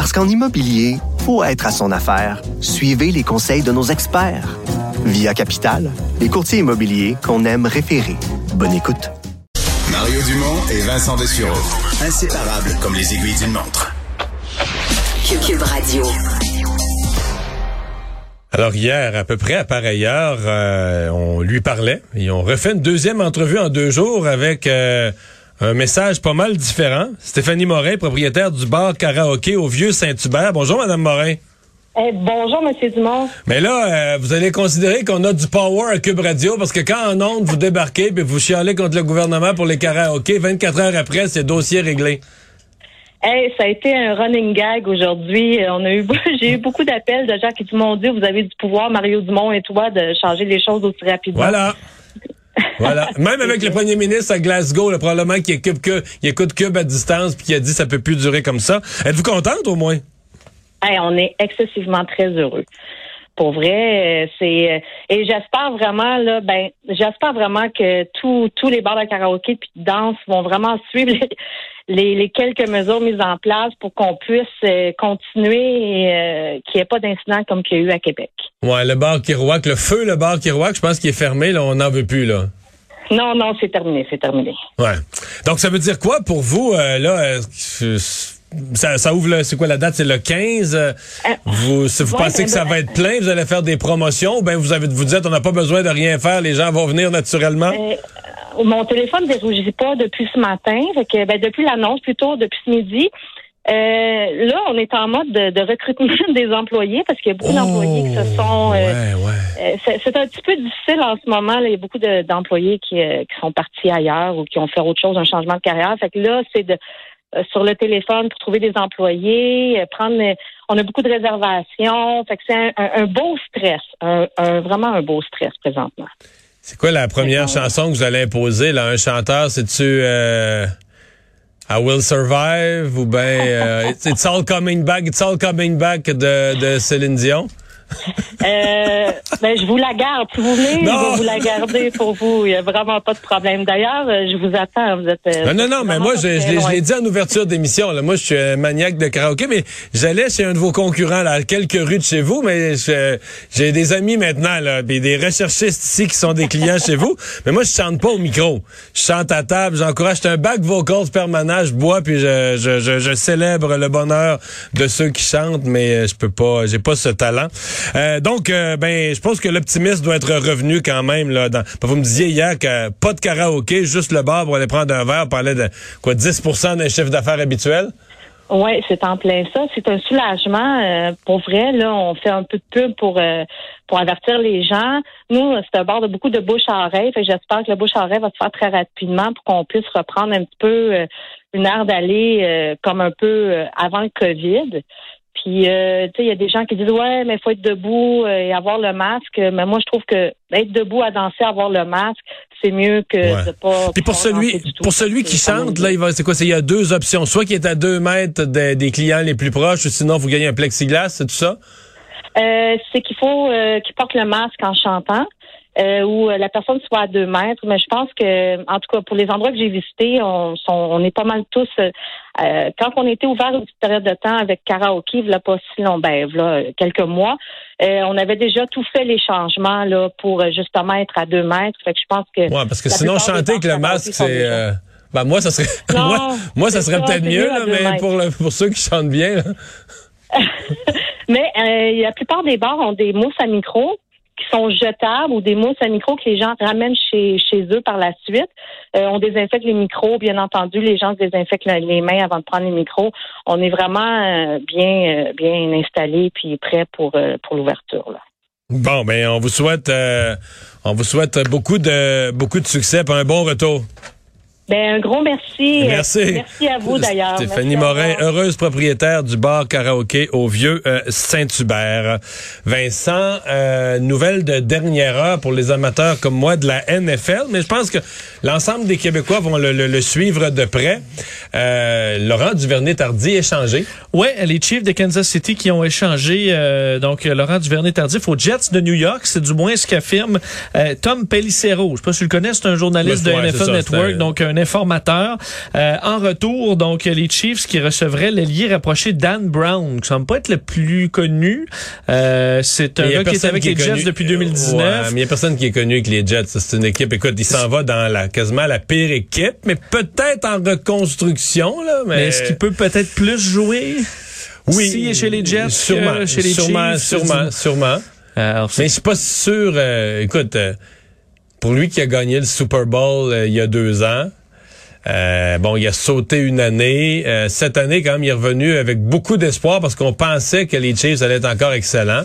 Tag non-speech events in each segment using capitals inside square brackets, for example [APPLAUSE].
Parce qu'en immobilier, faut être à son affaire. Suivez les conseils de nos experts. Via Capital, les courtiers immobiliers qu'on aime référer. Bonne écoute. Mario Dumont et Vincent Dessureau. Inséparables comme les aiguilles d'une montre. Cube Radio. Alors hier, à peu près à pareille heure, euh, on lui parlait et on refait une deuxième entrevue en deux jours avec euh, un message pas mal différent. Stéphanie Morin, propriétaire du bar karaoké au Vieux Saint-Hubert. Bonjour, Madame Morin. Eh, bonjour, Monsieur Dumont. Mais là, euh, vous allez considérer qu'on a du power à Cube Radio parce que quand en ondes vous débarquez et vous chialez contre le gouvernement pour les karaokés, 24 heures après, c'est dossier réglé. Hey, ça a été un running gag aujourd'hui. On a eu, [LAUGHS] j'ai eu beaucoup d'appels de gens qui m'ont dit vous avez du pouvoir, Mario Dumont et toi, de changer les choses aussi rapidement. Voilà. Voilà. Même avec le premier ministre à Glasgow, le probablement qui écoute, que, il écoute Cube à distance puis qui a dit ça peut plus durer comme ça. Êtes-vous contente au moins? On est excessivement très heureux. Pour vrai, euh, c'est euh, et j'espère vraiment là, ben j'espère vraiment que tous tous les bars de karaoké puis de danse vont vraiment suivre les, les, quelques mesures mises en place pour qu'on puisse euh, continuer et qu'il n'y ait pas d'incident comme qu'il y a eu à Québec. Ouais, le bar Kirouac, le feu, le bar Kirouac, je pense qu'il est fermé, là, on n'en veut plus là. Non, non, c'est terminé, c'est terminé. Ouais. Donc ça veut dire quoi pour vous là? Ça, ça, ouvre, c'est quoi la date? C'est le 15. Euh, vous, si vous pensez que ça va être plein, vous allez faire des promotions, ou bien vous avez vous dites on n'a pas besoin de rien faire, les gens vont venir naturellement? Euh, mon téléphone ne rougit pas depuis ce matin, fait que, ben, depuis l'annonce, plutôt depuis ce midi. Euh, là, on est en mode de, recrutement [LAUGHS] des employés parce qu'il y a beaucoup d'employés qui se sont. ouais, ouais. c'est un petit peu difficile en ce moment. il y a beaucoup d'employés qui, qui sont partis ailleurs ou qui ont fait autre chose, un changement de carrière. Fait que là, c'est de euh, sur le téléphone pour trouver des employés, euh, prendre. On a beaucoup de réservations. Fait que c'est un, beau stress, un, vraiment un beau stress présentement. C'est quoi la première chanson que vous allez imposer? Là, un chanteur C'est-tu euh, I Will Survive ou bien [LAUGHS] It's All Coming Back, It's All Coming Back de, de Céline Dion? Euh, ben, je vous la garde. Si vous voulez, je vais vous la garder pour vous. Il n'y a vraiment pas de problème. D'ailleurs, euh, je vous attends. Vous êtes. Euh, non, non, mais moi, je, je l'ai dit en ouverture d'émission. Moi, je suis un maniaque de karaoké, mais j'allais chez un de vos concurrents, là, à quelques rues de chez vous, mais j'ai des amis maintenant, là, des recherchistes ici qui sont des clients chez vous. Mais moi, je chante pas au micro. Je chante à table. J'encourage. un back vocals permanent. Je bois puis je, je, je, célèbre le bonheur de ceux qui chantent, mais je peux pas. J'ai pas ce talent. Euh, donc, euh, ben, je pense que l'optimisme doit être revenu quand même. Là, dans, vous me disiez hier que pas de karaoké, juste le bar pour aller prendre un verre, parler de quoi 10% d'un chiffre d'affaires habituel. Oui, c'est en plein ça. C'est un soulagement. Euh, pour vrai, là, on fait un peu de pub pour pour avertir les gens. Nous, c'est un bar de beaucoup de bouche à oreille. j'espère que le bouche à oreille va se faire très rapidement pour qu'on puisse reprendre un petit peu une aire d'aller comme un peu avant le COVID. Puis, euh, tu sais, il y a des gens qui disent ouais, mais il faut être debout euh, et avoir le masque. Mais moi, je trouve que être debout à danser, avoir le masque, c'est mieux que de pas. Puis pour celui, pour celui qui chante, là, il va, c'est quoi Il y a deux options. Soit qui est à deux mètres des clients les plus proches, ou sinon vous gagnez un plexiglas, c'est tout ça? Euh, c'est qu'il faut qu'il porte le masque en chantant. Euh, où la personne soit à deux mètres. Mais je pense que, en tout cas, pour les endroits que j'ai visités, on, on est pas mal tous. Euh, quand on était ouvert une petite période de temps avec karaoké, il pas si long, ben, là, quelques mois, euh, on avait déjà tout fait les changements là pour justement être à deux mètres. Fait que je pense que. Ouais, parce que sinon chanter avec le masque, c'est. Ben moi, ça serait [LAUGHS] moi, moi, ça serait peut-être mieux, là, mais pour, le, pour ceux qui chantent bien. [LAUGHS] mais la plupart des bars ont des mousses à micro qui sont jetables ou des mousses à micro que les gens ramènent chez, chez eux par la suite. Euh, on désinfecte les micros, bien entendu. Les gens désinfectent les mains avant de prendre les micros. On est vraiment euh, bien, euh, bien installé puis prêt pour, pour l'ouverture. Bon, ben on vous souhaite on vous souhaite beaucoup de beaucoup de succès et un bon retour. Ben, un gros merci. Merci. Merci à vous d'ailleurs. Stéphanie Morin, heureuse propriétaire du bar karaoké au vieux euh, Saint-Hubert. Vincent, euh, nouvelle de dernière heure pour les amateurs comme moi de la NFL, mais je pense que l'ensemble des Québécois vont le, le- le suivre de près. Euh, Laurent Duvernay-Tardy échangé. Ouais, les Chiefs de Kansas City qui ont échangé euh, donc Laurent Duvernay-Tardif aux Jets de New York, c'est du moins ce qu'affirme euh, Tom Pellicero. Je sais pas si tu le connais, c'est un journaliste de ouais, NFL ça, Network, c'est un- donc un informateur. Euh, en retour, donc les Chiefs qui recevraient l'ailier rapproché Dan Brown, qui semble pas être le plus connu. Euh, c'est un gars qui est avec qui est les Jets connu. depuis Ouais, 2019. mais il y a personne qui est connu avec les Jets. C'est une équipe, écoute, il s'en va dans la quasiment la pire équipe, mais peut-être en reconstruction, là. Mais, Mais est-ce qu'il peut peut-être plus jouer? Oui, chez les Jets sûrement, que chez les sûrement, Chiefs? sûrement, sûrement. Euh, alors, Mais je suis pas sûr. euh, écoute, euh, pour lui qui a gagné le Super Bowl euh, il y a deux ans, euh, bon, il a sauté une année. Euh, cette année, quand même, il est revenu avec beaucoup d'espoir parce qu'on pensait que les Chiefs allaient être encore excellents.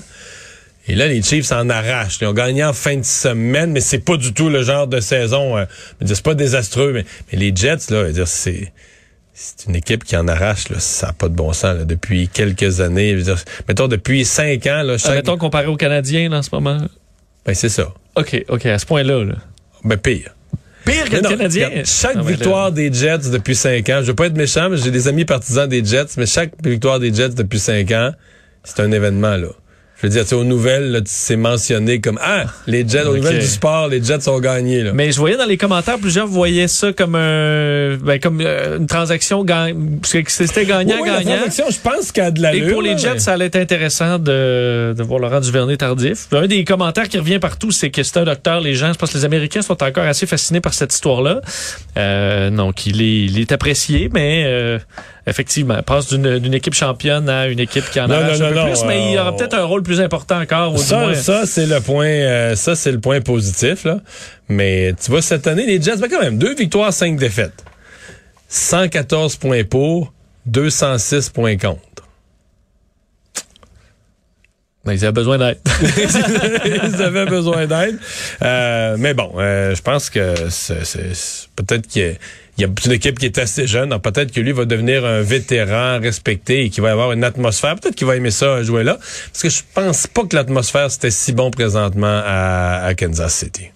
Et là, les Chiefs s'en arrachent. Ils ont gagné en fin de semaine, mais c'est pas du tout le genre de saison. Euh, c'est pas désastreux, mais, mais les Jets, là, c'est c'est une équipe qui en arrache. Là, ça n'a pas de bon sens là, depuis quelques années. Je veux dire, mettons depuis cinq ans, là, Ah, mettons comparé aux Canadiens là, en ce moment. ben, c'est ça. OK, OK, à ce point-là. Là. Ben pire. Pire que le Canadien. regarde, chaque Ah, ben victoire des Jets depuis cinq ans, je veux pas être méchant, mais j'ai des amis partisans des Jets, mais chaque victoire des Jets depuis cinq ans, c'est un événement, là. Je veux dire, tu sais, aux nouvelles, là, c'est mentionné comme Ah, les Jets, aux Ok. nouvelles du sport, les Jets ont gagné. Là. Mais je voyais dans les commentaires, plusieurs voyaient ça comme un, ben, comme euh, une transaction que c'était Oui, oui, la gagnant-gagnant. transaction, je pense a de Et l'allure. pour les Jets, mais- ça allait être intéressant de, de voir Laurent Duvernay tardif. Un des commentaires qui revient partout, c'est que c'est un docteur. Les gens, je pense que les Américains sont encore assez fascinés par cette histoire-là. Euh, donc, il est, il est apprécié, mais euh, effectivement, passe d'une équipe championne à une équipe qui en Non, arrache non, un peu plus, mais il euh, aura peut-être un rôle plus important encore. Du Ça, ça c'est le point, euh, ça c'est le point positif là. Mais tu vois cette année les Jets, ben quand même deux victoires, cinq défaites, 114 points pour, 206 points contre. ben, ils avaient besoin d'aide. [LAUGHS] Ils avaient besoin d'aide, Euh, mais bon, euh, je pense que c'est, peut-être qu'il y y a une équipe qui est assez jeune, peut-être que lui va devenir un vétéran respecté et qu'il va y avoir une atmosphère. Peut-être qu'il va aimer ça jouer là, parce que je pense pas que l'atmosphère c'était si bon présentement à, à Kansas City.